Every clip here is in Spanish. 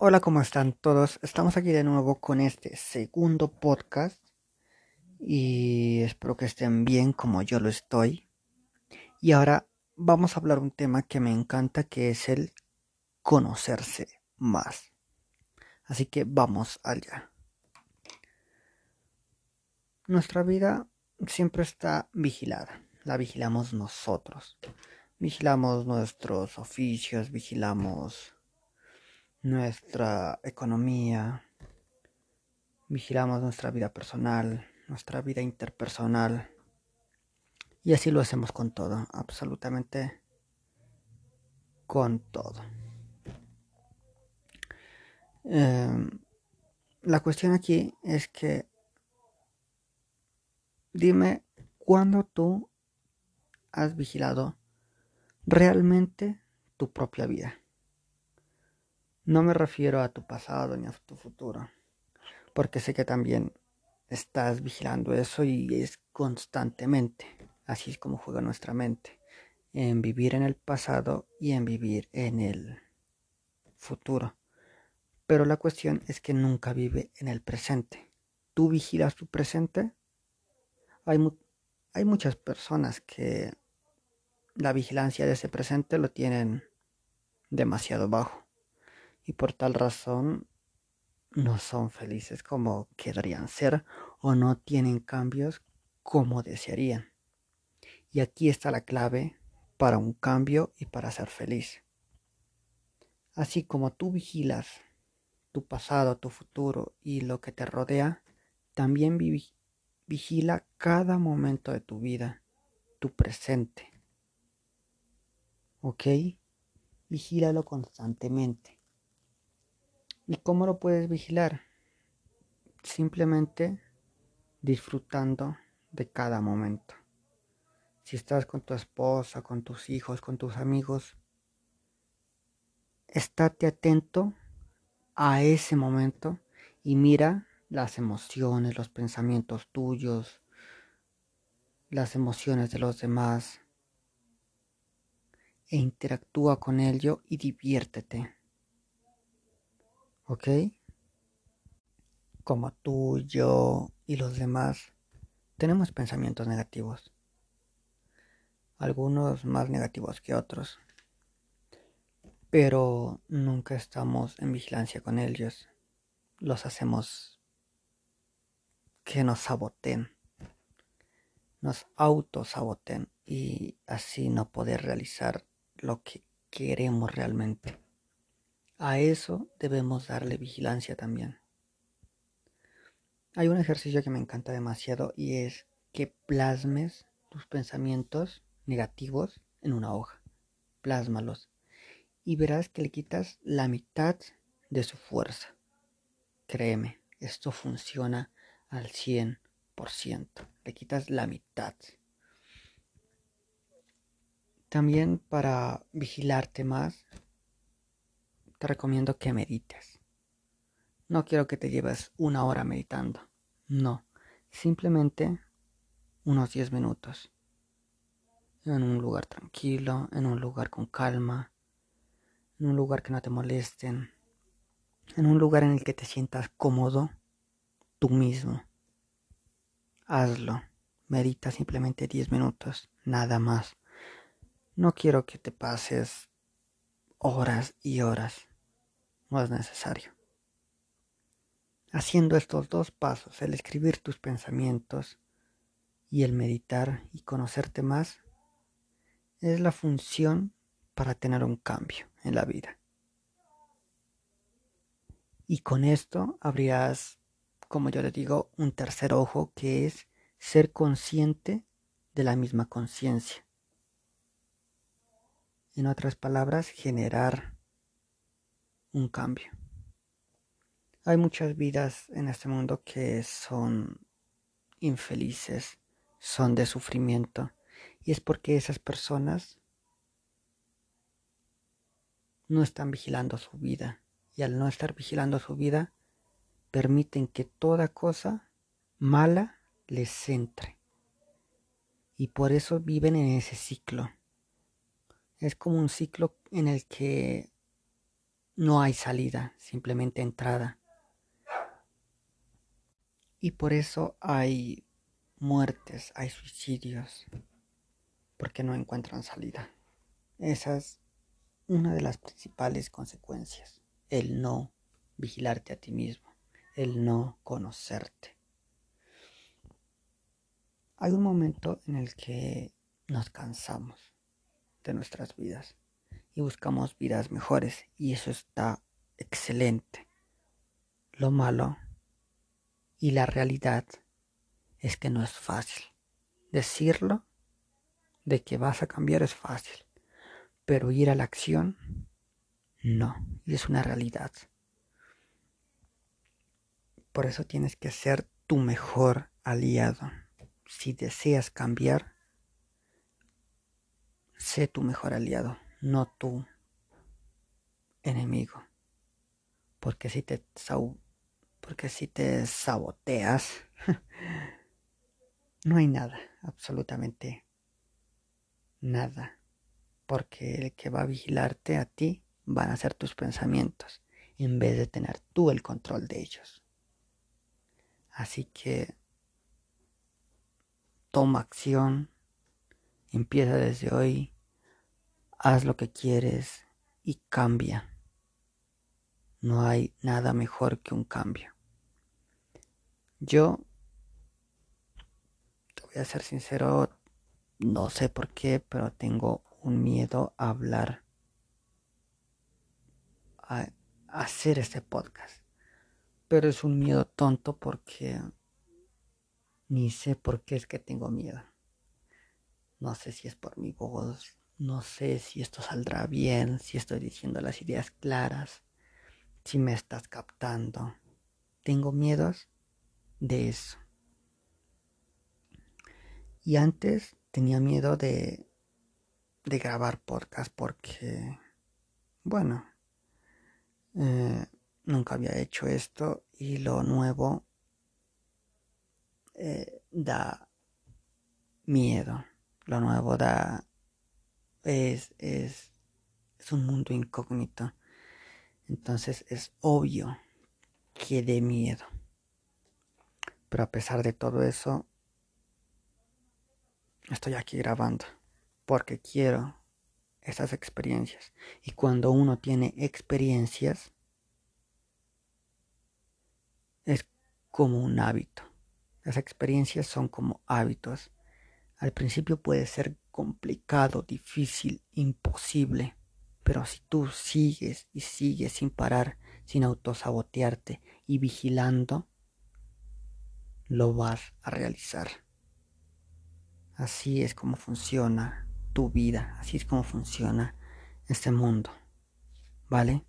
Hola, ¿cómo están todos? Estamos aquí de nuevo con este segundo podcast y espero que estén bien como yo lo estoy. Y ahora vamos a hablar un tema que me encanta que es el conocerse más. Así que vamos allá. Nuestra vida siempre está vigilada, la vigilamos nosotros. Vigilamos nuestros oficios, vigilamos nuestra economía, vigilamos nuestra vida personal, nuestra vida interpersonal. Y así lo hacemos con todo, absolutamente con todo. Em, la cuestión aquí es que dime cuándo tú has vigilado realmente tu propia vida. No me refiero a tu pasado ni a tu futuro, porque sé que también estás vigilando eso y es constantemente. Así es como juega nuestra mente, en vivir en el pasado y en vivir en el futuro. Pero la cuestión es que nunca vive en el presente. ¿Tú vigilas tu presente? Hay, hay muchas personas que la vigilancia de ese presente lo tienen demasiado bajo y por tal razón no son felices como querrían ser o no tienen cambios como desearían. Y aquí está la clave para un cambio y para ser feliz. Así como tú vigilas tu pasado, tu futuro y lo que te rodea, también vigila cada momento de tu vida, tu presente. ¿Ok? Vigílalo constantemente. ¿Y cómo lo puedes vigilar? Simplemente disfrutando de cada momento. Si estás con tu esposa, con tus hijos, con tus amigos, estate atento a ese momento y mira las emociones, los pensamientos tuyos, las emociones de los demás e interactúa con ello y diviértete. ¿Ok? Como tú, yo y los demás tenemos pensamientos negativos. Algunos más negativos que otros. Pero nunca estamos en vigilancia con ellos. Los hacemos que nos saboten. Nos autosaboten y así no poder realizar lo que queremos realmente. A eso debemos darle vigilancia también. Hay un ejercicio que me encanta demasiado y es que plasmes tus pensamientos negativos en una hoja. Plásmalos. Y verás que le quitas la mitad de su fuerza. Créeme, esto funciona al 100%. Le quitas la mitad. También para vigilarte más, te recomiendo que medites. No quiero que te lleves una hora meditando. No, simplemente unos 10 minutos. En un lugar tranquilo, en un lugar con calma, en un lugar que no te molesten, en un lugar en el que te sientas cómodo tú mismo. Hazlo. Medita simplemente 10 minutos, nada más. No quiero que te pases horas y horas no es necesario. Haciendo estos dos pasos, el escribir tus pensamientos y el meditar y conocerte más, es la función para tener un cambio en la vida. Y con esto habrías, como yo le digo, un tercer ojo que es ser consciente de la misma conciencia. En otras palabras, generar un cambio. Hay muchas vidas en este mundo que son infelices, son de sufrimiento, y es porque esas personas no están vigilando su vida, y al no estar vigilando su vida, permiten que toda cosa mala les entre. Y por eso viven en ese ciclo. Es como un ciclo en el que no hay salida, simplemente entrada. Y por eso hay muertes, hay suicidios, porque no encuentran salida. Esa es una de las principales consecuencias, el no vigilarte a ti mismo, el no conocerte. Hay un momento en el que nos cansamos de nuestras vidas y buscamos vidas mejores y eso está excelente. Lo malo y la realidad es que no es fácil. Decirlo de que vas a cambiar es fácil, pero ir a la acción no, y es una realidad. Por eso tienes que ser tu mejor aliado. Si deseas cambiar, sé tu mejor aliado, no tu enemigo. Porque si te, porque si te saboteas, no hay nada, absolutamente nada. Porque el que va a vigilarte a ti van a ser tus pensamientos, en vez de tener tú el control de ellos. Así que toma acción, empieza desde hoy, haz lo que quieres y cambia. No hay nada mejor que un cambio. Yo, te voy a ser sincero, no sé por qué, pero tengo un miedo a hablar, a, hacer este podcast. Pero es un miedo tonto porque ni sé por qué es que tengo miedo. No sé si es por mi voz, no sé si esto saldrá bien, si estoy diciendo las ideas claras, si me estás captando. Tengo miedos de eso. Y antes tenía miedo de, de grabar podcast porque, bueno, eh, nunca había hecho esto y lo nuevo eh, da miedo. Lo nuevo da es, es, es un mundo incógnito. Entonces es obvio que dé miedo. Pero a pesar de todo eso, estoy aquí grabando porque quiero esas experiencias. Y cuando uno tiene experiencias, es como un hábito. Las experiencias son como hábitos. Al principio puede ser complicado, difícil, imposible, pero si tú sigues y sigues sin parar, sin autosabotearte y vigilando, lo vas a realizar. Así es como funciona tu vida, así es como funciona este mundo. ¿Vale?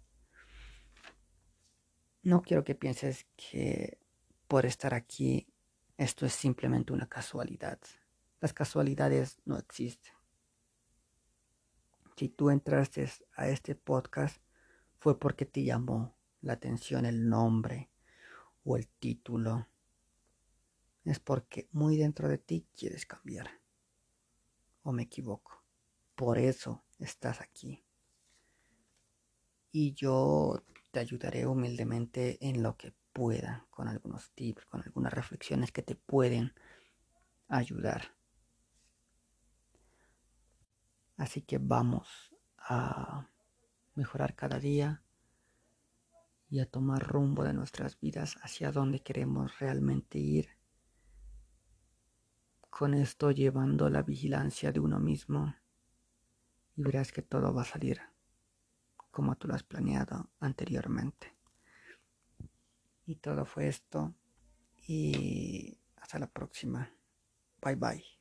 No quiero que pienses que por estar aquí esto es simplemente una casualidad. Las casualidades no existen. Si tú entraste a este podcast fue porque te llamó la atención el nombre o el título es porque muy dentro de ti quieres cambiar. ¿O me equivoco? Por eso estás aquí. Y yo te ayudaré humildemente en lo que pueda, con algunos tips, con algunas reflexiones que te pueden ayudar. Así que vamos a mejorar cada día y a tomar rumbo de nuestras vidas hacia donde queremos realmente ir con esto llevando la vigilancia de uno mismo y verás que todo va a salir como tú lo has planeado anteriormente. Y todo fue esto y hasta la próxima. Bye bye.